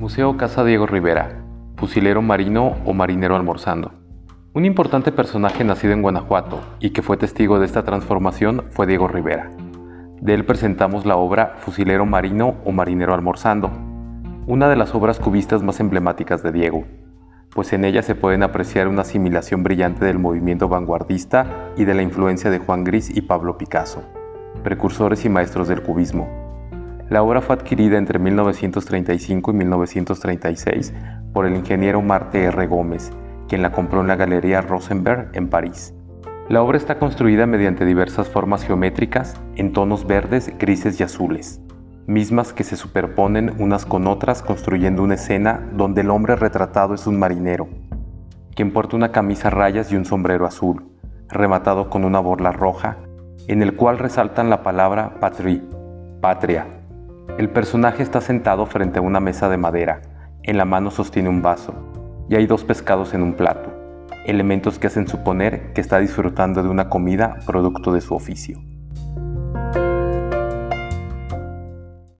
Museo Casa Diego Rivera, fusilero marino o marinero almorzando. Un importante personaje nacido en Guanajuato y que fue testigo de esta transformación fue Diego Rivera. De él presentamos la obra Fusilero marino o marinero almorzando, una de las obras cubistas más emblemáticas de Diego, pues en ella se pueden apreciar una asimilación brillante del movimiento vanguardista y de la influencia de Juan Gris y Pablo Picasso, precursores y maestros del cubismo. La obra fue adquirida entre 1935 y 1936 por el ingeniero Marte R. Gómez, quien la compró en la Galería Rosenberg en París. La obra está construida mediante diversas formas geométricas en tonos verdes, grises y azules mismas que se superponen unas con otras construyendo una escena donde el hombre retratado es un marinero, quien porta una camisa a rayas y un sombrero azul, rematado con una borla roja, en el cual resaltan la palabra patrie, patria. El personaje está sentado frente a una mesa de madera, en la mano sostiene un vaso, y hay dos pescados en un plato, elementos que hacen suponer que está disfrutando de una comida producto de su oficio.